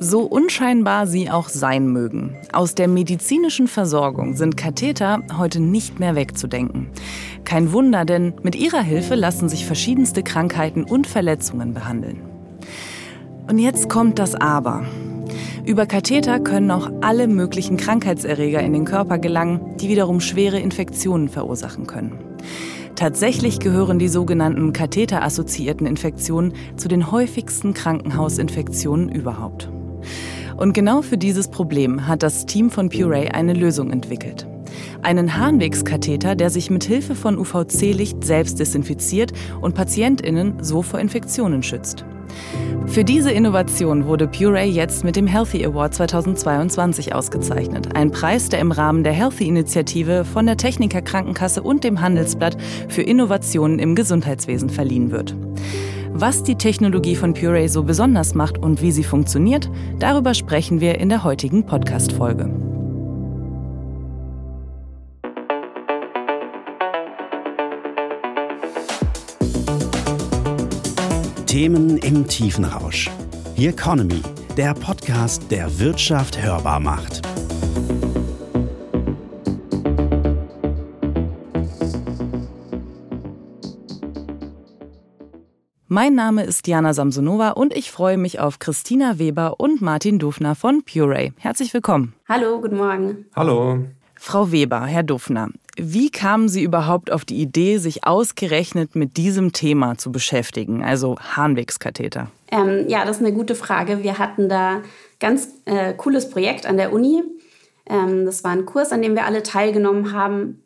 So unscheinbar sie auch sein mögen. Aus der medizinischen Versorgung sind Katheter heute nicht mehr wegzudenken. Kein Wunder, denn mit ihrer Hilfe lassen sich verschiedenste Krankheiten und Verletzungen behandeln. Und jetzt kommt das Aber. Über Katheter können auch alle möglichen Krankheitserreger in den Körper gelangen, die wiederum schwere Infektionen verursachen können. Tatsächlich gehören die sogenannten katheterassoziierten Infektionen zu den häufigsten Krankenhausinfektionen überhaupt. Und genau für dieses Problem hat das Team von Puree eine Lösung entwickelt. Einen Harnwegskatheter, der sich mit Hilfe von UVC-Licht selbst desinfiziert und PatientInnen so vor Infektionen schützt. Für diese Innovation wurde Puree jetzt mit dem Healthy Award 2022 ausgezeichnet. Ein Preis, der im Rahmen der Healthy-Initiative von der Techniker Krankenkasse und dem Handelsblatt für Innovationen im Gesundheitswesen verliehen wird. Was die Technologie von Puree so besonders macht und wie sie funktioniert, darüber sprechen wir in der heutigen Podcast-Folge. Themen im Tiefenrausch. The Economy, der Podcast, der Wirtschaft hörbar macht. Mein Name ist Jana Samsonova und ich freue mich auf Christina Weber und Martin Dufner von Puree. Herzlich willkommen. Hallo, guten Morgen. Hallo. Frau Weber, Herr Dufner, wie kamen Sie überhaupt auf die Idee, sich ausgerechnet mit diesem Thema zu beschäftigen, also Harnwegskatheter? Ähm, ja, das ist eine gute Frage. Wir hatten da ganz äh, cooles Projekt an der Uni. Ähm, das war ein Kurs, an dem wir alle teilgenommen haben.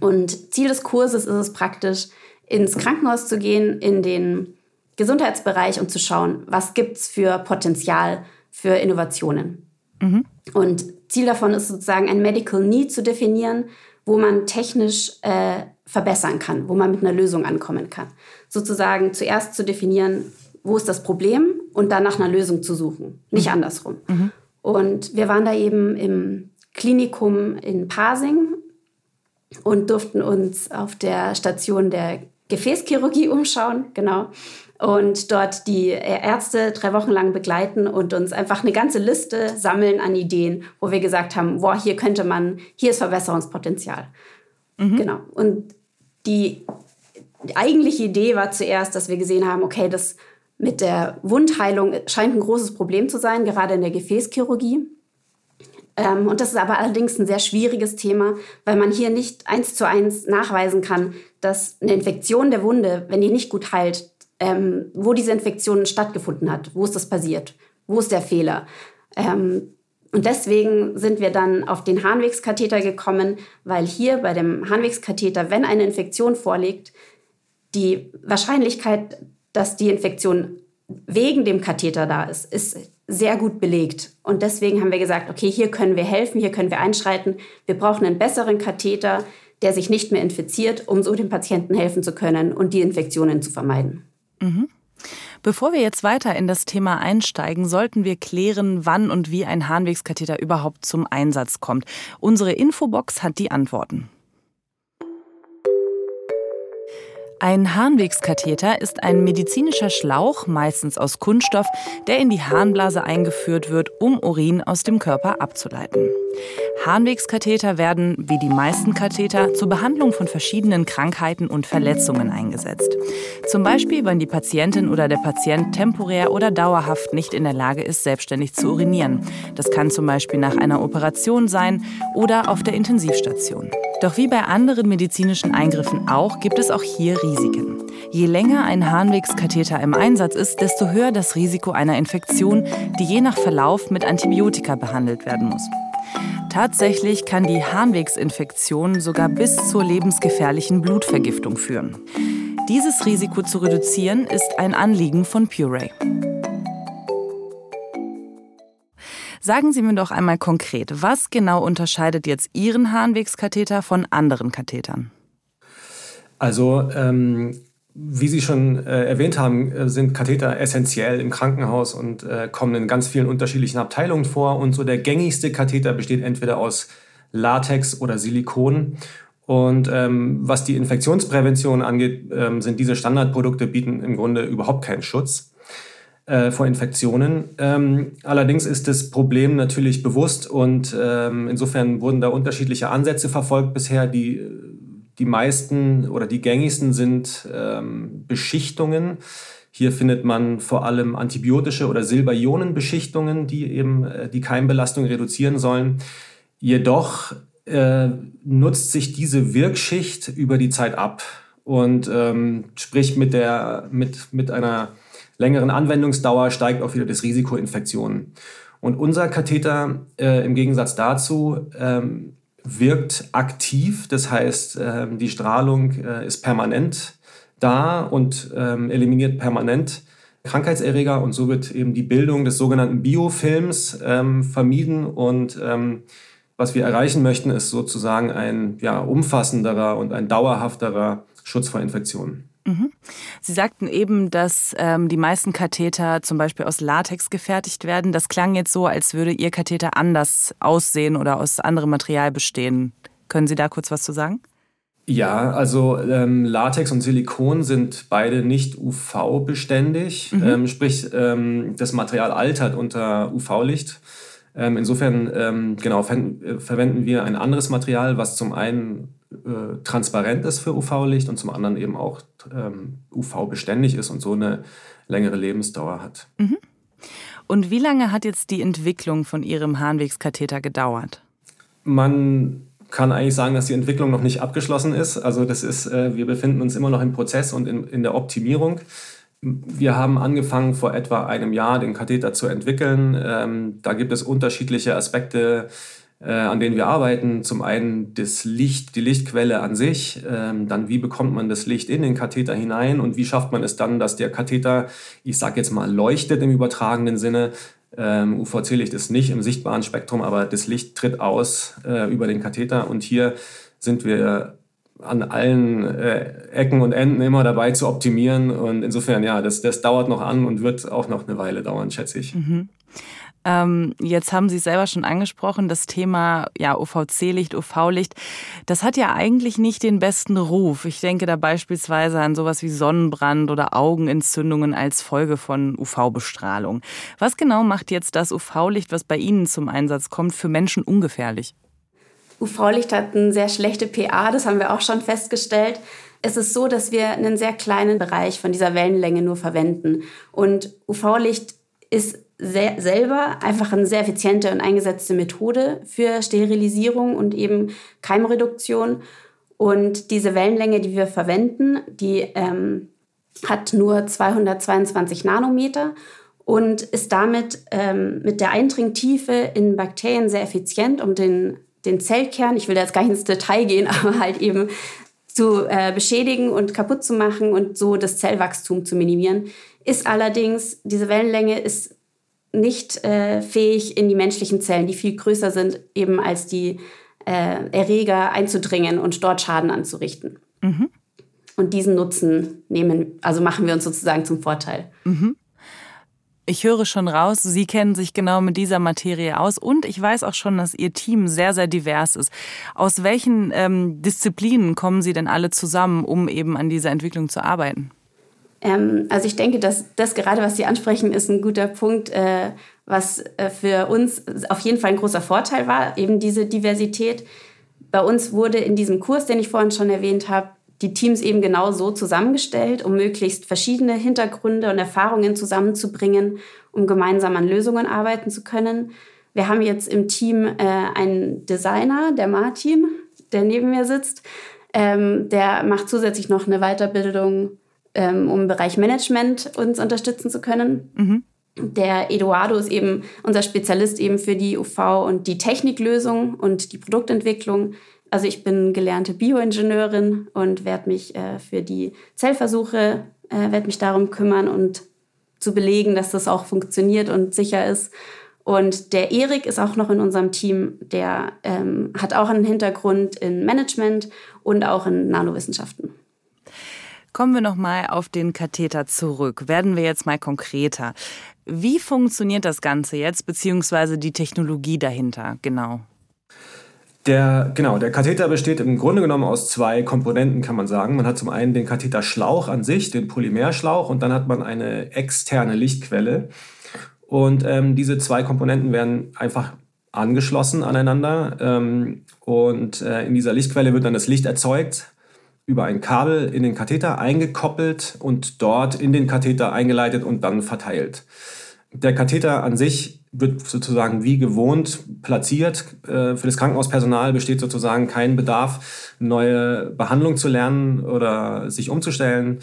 Und Ziel des Kurses ist es praktisch, ins Krankenhaus zu gehen, in den Gesundheitsbereich und zu schauen, was gibt es für Potenzial für Innovationen. Mhm. Und Ziel davon ist sozusagen ein Medical Need zu definieren, wo man technisch äh, verbessern kann, wo man mit einer Lösung ankommen kann. Sozusagen zuerst zu definieren, wo ist das Problem und dann nach einer Lösung zu suchen, nicht mhm. andersrum. Mhm. Und wir waren da eben im Klinikum in Pasing und durften uns auf der Station der Gefäßchirurgie umschauen, genau. Und dort die Ärzte drei Wochen lang begleiten und uns einfach eine ganze Liste sammeln an Ideen, wo wir gesagt haben, boah, hier könnte man, hier ist Verbesserungspotenzial. Mhm. Genau. Und die, die eigentliche Idee war zuerst, dass wir gesehen haben, okay, das mit der Wundheilung scheint ein großes Problem zu sein, gerade in der Gefäßchirurgie. Ähm, und das ist aber allerdings ein sehr schwieriges Thema, weil man hier nicht eins zu eins nachweisen kann, dass eine Infektion der Wunde, wenn die nicht gut heilt, ähm, wo diese Infektion stattgefunden hat, wo ist das passiert, wo ist der Fehler. Ähm, und deswegen sind wir dann auf den Harnwegskatheter gekommen, weil hier bei dem Harnwegskatheter, wenn eine Infektion vorliegt, die Wahrscheinlichkeit, dass die Infektion wegen dem Katheter da ist, ist sehr gut belegt. Und deswegen haben wir gesagt, okay, hier können wir helfen, hier können wir einschreiten. Wir brauchen einen besseren Katheter, der sich nicht mehr infiziert, um so dem Patienten helfen zu können und die Infektionen zu vermeiden. Mhm. Bevor wir jetzt weiter in das Thema einsteigen, sollten wir klären, wann und wie ein Harnwegskatheter überhaupt zum Einsatz kommt. Unsere Infobox hat die Antworten. Ein Harnwegskatheter ist ein medizinischer Schlauch, meistens aus Kunststoff, der in die Harnblase eingeführt wird, um Urin aus dem Körper abzuleiten. Harnwegskatheter werden, wie die meisten Katheter, zur Behandlung von verschiedenen Krankheiten und Verletzungen eingesetzt. Zum Beispiel, wenn die Patientin oder der Patient temporär oder dauerhaft nicht in der Lage ist, selbstständig zu urinieren. Das kann zum Beispiel nach einer Operation sein oder auf der Intensivstation. Doch wie bei anderen medizinischen Eingriffen auch, gibt es auch hier Risiken. Je länger ein Harnwegskatheter im Einsatz ist, desto höher das Risiko einer Infektion, die je nach Verlauf mit Antibiotika behandelt werden muss. Tatsächlich kann die Harnwegsinfektion sogar bis zur lebensgefährlichen Blutvergiftung führen. Dieses Risiko zu reduzieren ist ein Anliegen von Puree. Sagen Sie mir doch einmal konkret, was genau unterscheidet jetzt Ihren Harnwegskatheter von anderen Kathetern? Also, ähm, wie Sie schon äh, erwähnt haben, äh, sind Katheter essentiell im Krankenhaus und äh, kommen in ganz vielen unterschiedlichen Abteilungen vor. Und so der gängigste Katheter besteht entweder aus Latex oder Silikon. Und ähm, was die Infektionsprävention angeht, ähm, sind diese Standardprodukte bieten im Grunde überhaupt keinen Schutz. äh, vor Infektionen. Ähm, allerdings ist das Problem natürlich bewusst und ähm, insofern wurden da unterschiedliche Ansätze verfolgt bisher. Die, die meisten oder die gängigsten sind ähm, Beschichtungen. Hier findet man vor allem antibiotische oder Silberionenbeschichtungen, die eben äh, die Keimbelastung reduzieren sollen. Jedoch äh, nutzt sich diese Wirkschicht über die Zeit ab und ähm, sprich mit, der, mit, mit einer längeren Anwendungsdauer steigt auch wieder das Risiko Infektionen. Und unser Katheter äh, im Gegensatz dazu ähm, wirkt aktiv, das heißt, äh, die Strahlung äh, ist permanent da und ähm, eliminiert permanent Krankheitserreger und so wird eben die Bildung des sogenannten Biofilms ähm, vermieden und ähm, was wir erreichen möchten, ist sozusagen ein ja, umfassenderer und ein dauerhafterer Schutz vor Infektionen. Mhm. Sie sagten eben, dass ähm, die meisten Katheter zum Beispiel aus Latex gefertigt werden. Das klang jetzt so, als würde Ihr Katheter anders aussehen oder aus anderem Material bestehen. Können Sie da kurz was zu sagen? Ja, also ähm, Latex und Silikon sind beide nicht UV-beständig, mhm. ähm, sprich ähm, das Material altert unter UV-Licht. Ähm, insofern ähm, genau äh, verwenden wir ein anderes Material, was zum einen äh, transparent ist für UV-Licht und zum anderen eben auch ähm, UV-beständig ist und so eine längere Lebensdauer hat. Mhm. Und wie lange hat jetzt die Entwicklung von Ihrem Harnwegskatheter gedauert? Man kann eigentlich sagen, dass die Entwicklung noch nicht abgeschlossen ist. Also das ist, äh, wir befinden uns immer noch im Prozess und in, in der Optimierung. Wir haben angefangen vor etwa einem Jahr den Katheter zu entwickeln. Ähm, da gibt es unterschiedliche Aspekte, äh, an denen wir arbeiten. Zum einen das Licht, die Lichtquelle an sich, ähm, dann wie bekommt man das Licht in den Katheter hinein und wie schafft man es dann, dass der Katheter, ich sage jetzt mal, leuchtet im übertragenen Sinne. Ähm, UVC-Licht ist nicht im sichtbaren Spektrum, aber das Licht tritt aus äh, über den Katheter und hier sind wir an allen äh, Ecken und Enden immer dabei zu optimieren. Und insofern, ja, das, das dauert noch an und wird auch noch eine Weile dauern, schätze ich. Mhm. Ähm, jetzt haben Sie es selber schon angesprochen, das Thema ja, UVC-Licht, UV-Licht, das hat ja eigentlich nicht den besten Ruf. Ich denke da beispielsweise an sowas wie Sonnenbrand oder Augenentzündungen als Folge von UV-Bestrahlung. Was genau macht jetzt das UV-Licht, was bei Ihnen zum Einsatz kommt, für Menschen ungefährlich? UV-Licht hat eine sehr schlechte PA, das haben wir auch schon festgestellt. Es ist so, dass wir einen sehr kleinen Bereich von dieser Wellenlänge nur verwenden. Und UV-Licht ist selber einfach eine sehr effiziente und eingesetzte Methode für Sterilisierung und eben Keimreduktion. Und diese Wellenlänge, die wir verwenden, die ähm, hat nur 222 Nanometer und ist damit ähm, mit der Eindringtiefe in Bakterien sehr effizient, um den, den Zellkern, ich will da jetzt gar nicht ins Detail gehen, aber halt eben zu äh, beschädigen und kaputt zu machen und so das Zellwachstum zu minimieren. Ist allerdings, diese Wellenlänge ist nicht äh, fähig, in die menschlichen Zellen, die viel größer sind, eben als die äh, Erreger einzudringen und dort Schaden anzurichten. Mhm. Und diesen Nutzen nehmen, also machen wir uns sozusagen zum Vorteil. Mhm. Ich höre schon raus, Sie kennen sich genau mit dieser Materie aus und ich weiß auch schon, dass Ihr Team sehr, sehr divers ist. Aus welchen ähm, Disziplinen kommen Sie denn alle zusammen, um eben an dieser Entwicklung zu arbeiten? Ähm, also ich denke, dass das gerade, was Sie ansprechen, ist ein guter Punkt, äh, was äh, für uns auf jeden Fall ein großer Vorteil war, eben diese Diversität. Bei uns wurde in diesem Kurs, den ich vorhin schon erwähnt habe, die Teams eben genau so zusammengestellt, um möglichst verschiedene Hintergründe und Erfahrungen zusammenzubringen, um gemeinsam an Lösungen arbeiten zu können. Wir haben jetzt im Team äh, einen Designer, der Martin, der neben mir sitzt. Ähm, der macht zusätzlich noch eine Weiterbildung ähm, um im Bereich Management uns unterstützen zu können. Mhm. Der Eduardo ist eben unser Spezialist eben für die UV und die Techniklösung und die Produktentwicklung. Also ich bin gelernte Bioingenieurin und werde mich äh, für die Zellversuche, äh, werde mich darum kümmern und zu belegen, dass das auch funktioniert und sicher ist. Und der Erik ist auch noch in unserem Team, der ähm, hat auch einen Hintergrund in Management und auch in Nanowissenschaften. Kommen wir noch mal auf den Katheter zurück. Werden wir jetzt mal konkreter. Wie funktioniert das Ganze jetzt, beziehungsweise die Technologie dahinter genau? Der, genau, der Katheter besteht im Grunde genommen aus zwei Komponenten, kann man sagen. Man hat zum einen den Katheterschlauch an sich, den Polymerschlauch, und dann hat man eine externe Lichtquelle. Und ähm, diese zwei Komponenten werden einfach angeschlossen aneinander. Ähm, und äh, in dieser Lichtquelle wird dann das Licht erzeugt, über ein Kabel in den Katheter eingekoppelt und dort in den Katheter eingeleitet und dann verteilt. Der Katheter an sich wird sozusagen wie gewohnt platziert. Äh, für das Krankenhauspersonal besteht sozusagen kein Bedarf, neue Behandlung zu lernen oder sich umzustellen.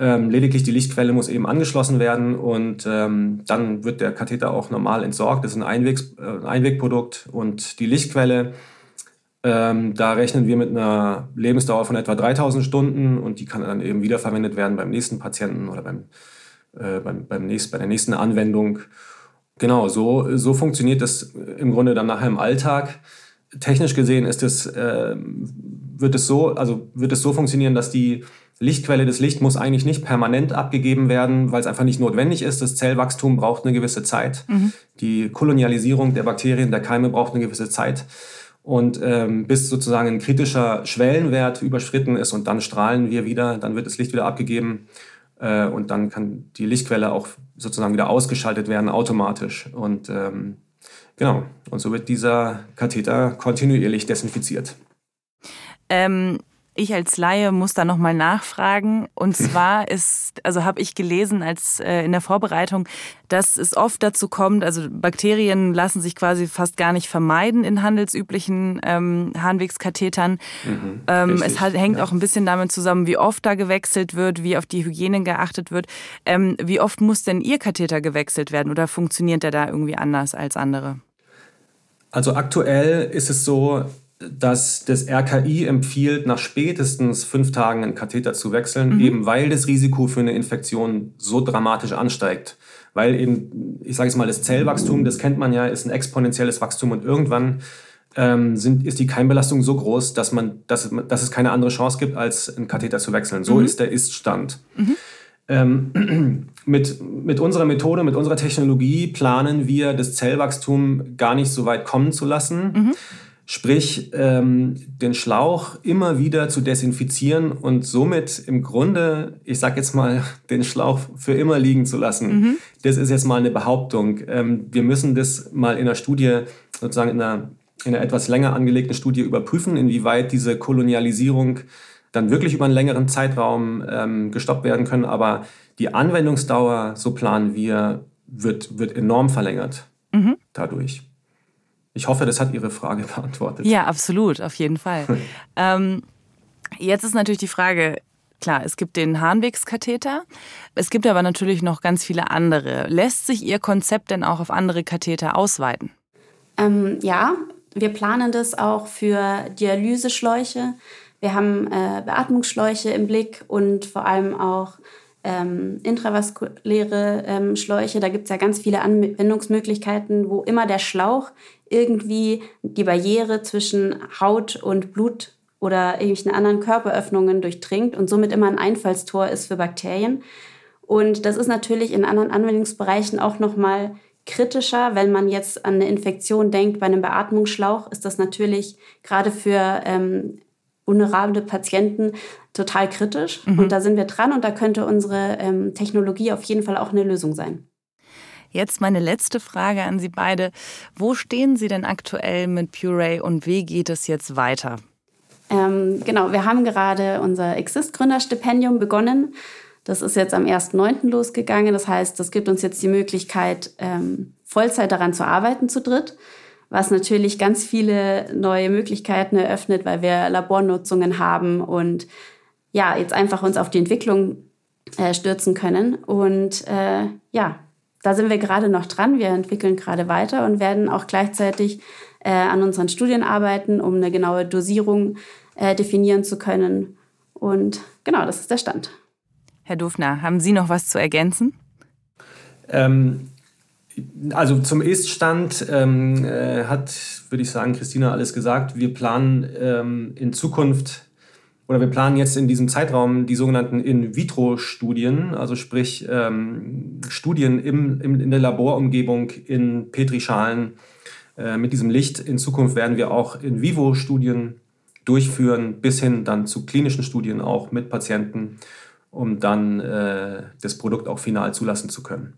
Ähm, lediglich die Lichtquelle muss eben angeschlossen werden und ähm, dann wird der Katheter auch normal entsorgt. Das ist ein, Einwegs, äh, Einwegprodukt und die Lichtquelle, ähm, da rechnen wir mit einer Lebensdauer von etwa 3000 Stunden und die kann dann eben wiederverwendet werden beim nächsten Patienten oder beim, äh, beim, beim nächst, bei der nächsten Anwendung. Genau, so, so funktioniert das im Grunde dann nachher im Alltag. Technisch gesehen ist es, äh, wird, es so, also wird es so funktionieren, dass die Lichtquelle des Licht muss eigentlich nicht permanent abgegeben werden, weil es einfach nicht notwendig ist. Das Zellwachstum braucht eine gewisse Zeit. Mhm. Die Kolonialisierung der Bakterien, der Keime braucht eine gewisse Zeit. Und ähm, bis sozusagen ein kritischer Schwellenwert überschritten ist und dann strahlen wir wieder, dann wird das Licht wieder abgegeben äh, und dann kann die Lichtquelle auch sozusagen wieder ausgeschaltet werden automatisch. Und ähm, genau, und so wird dieser Katheter kontinuierlich desinfiziert. Ähm, ich als Laie muss da nochmal nachfragen. Und zwar ist, also habe ich gelesen als äh, in der Vorbereitung, dass es oft dazu kommt, also Bakterien lassen sich quasi fast gar nicht vermeiden in handelsüblichen ähm, Harnwegskathetern. Mhm, ähm, es hat, hängt ja. auch ein bisschen damit zusammen, wie oft da gewechselt wird, wie auf die Hygiene geachtet wird. Ähm, wie oft muss denn Ihr Katheter gewechselt werden oder funktioniert der da irgendwie anders als andere? Also aktuell ist es so, dass das RKI empfiehlt, nach spätestens fünf Tagen einen Katheter zu wechseln, mhm. eben weil das Risiko für eine Infektion so dramatisch ansteigt. Weil eben, ich sage es mal, das Zellwachstum, das kennt man ja, ist ein exponentielles Wachstum und irgendwann ähm, sind, ist die Keimbelastung so groß, dass, man, dass, dass es keine andere Chance gibt, als einen Katheter zu wechseln. So mhm. ist der Ist-Stand. Mhm. Ähm, mit, mit unserer Methode, mit unserer Technologie planen wir, das Zellwachstum gar nicht so weit kommen zu lassen. Sprich, ähm, den Schlauch immer wieder zu desinfizieren und somit im Grunde, ich sag jetzt mal, den Schlauch für immer liegen zu lassen. Mhm. Das ist jetzt mal eine Behauptung. Ähm, wir müssen das mal in einer Studie, sozusagen in einer, in einer etwas länger angelegten Studie überprüfen, inwieweit diese Kolonialisierung dann wirklich über einen längeren Zeitraum ähm, gestoppt werden können. Aber die Anwendungsdauer, so planen wir, wird, wird enorm verlängert mhm. dadurch. Ich hoffe, das hat Ihre Frage beantwortet. Ja, absolut, auf jeden Fall. ähm, jetzt ist natürlich die Frage, klar, es gibt den Harnwegskatheter, es gibt aber natürlich noch ganz viele andere. Lässt sich Ihr Konzept denn auch auf andere Katheter ausweiten? Ähm, ja, wir planen das auch für Dialyseschläuche. Wir haben äh, Beatmungsschläuche im Blick und vor allem auch ähm, intravaskuläre ähm, Schläuche. Da gibt es ja ganz viele Anwendungsmöglichkeiten, wo immer der Schlauch irgendwie die Barriere zwischen Haut und Blut oder irgendwelchen anderen Körperöffnungen durchdringt und somit immer ein Einfallstor ist für Bakterien. Und das ist natürlich in anderen Anwendungsbereichen auch nochmal kritischer, wenn man jetzt an eine Infektion denkt. Bei einem Beatmungsschlauch ist das natürlich gerade für ähm, vulnerable Patienten total kritisch. Mhm. Und da sind wir dran und da könnte unsere ähm, Technologie auf jeden Fall auch eine Lösung sein. Jetzt meine letzte Frage an Sie beide. Wo stehen Sie denn aktuell mit Puree und wie geht es jetzt weiter? Ähm, genau, wir haben gerade unser Exist-Gründerstipendium begonnen. Das ist jetzt am 1.9. losgegangen. Das heißt, das gibt uns jetzt die Möglichkeit, ähm, Vollzeit daran zu arbeiten zu dritt, was natürlich ganz viele neue Möglichkeiten eröffnet, weil wir Labornutzungen haben und ja, jetzt einfach uns auf die Entwicklung äh, stürzen können. Und äh, ja, da sind wir gerade noch dran. Wir entwickeln gerade weiter und werden auch gleichzeitig äh, an unseren Studien arbeiten, um eine genaue Dosierung äh, definieren zu können. Und genau, das ist der Stand. Herr Dufner, haben Sie noch was zu ergänzen? Ähm, also zum Ist-Stand ähm, äh, hat, würde ich sagen, Christina alles gesagt. Wir planen ähm, in Zukunft oder wir planen jetzt in diesem Zeitraum die sogenannten In-vitro-Studien, also sprich ähm, Studien im, im, in der Laborumgebung in Petrischalen Äh, mit diesem Licht in Zukunft werden wir auch in vivo Studien durchführen, bis hin dann zu klinischen Studien auch mit Patienten, um dann äh, das Produkt auch final zulassen zu können.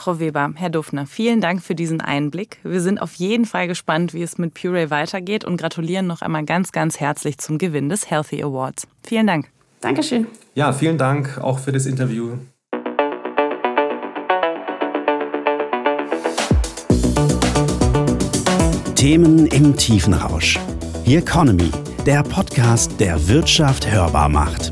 Frau Weber, Herr Dufner, vielen Dank für diesen Einblick. Wir sind auf jeden Fall gespannt, wie es mit Puree weitergeht und gratulieren noch einmal ganz, ganz herzlich zum Gewinn des Healthy Awards. Vielen Dank. Dankeschön. Ja, vielen Dank auch für das Interview. Themen im tiefen Rausch. Hier Economy, der Podcast, der Wirtschaft hörbar macht.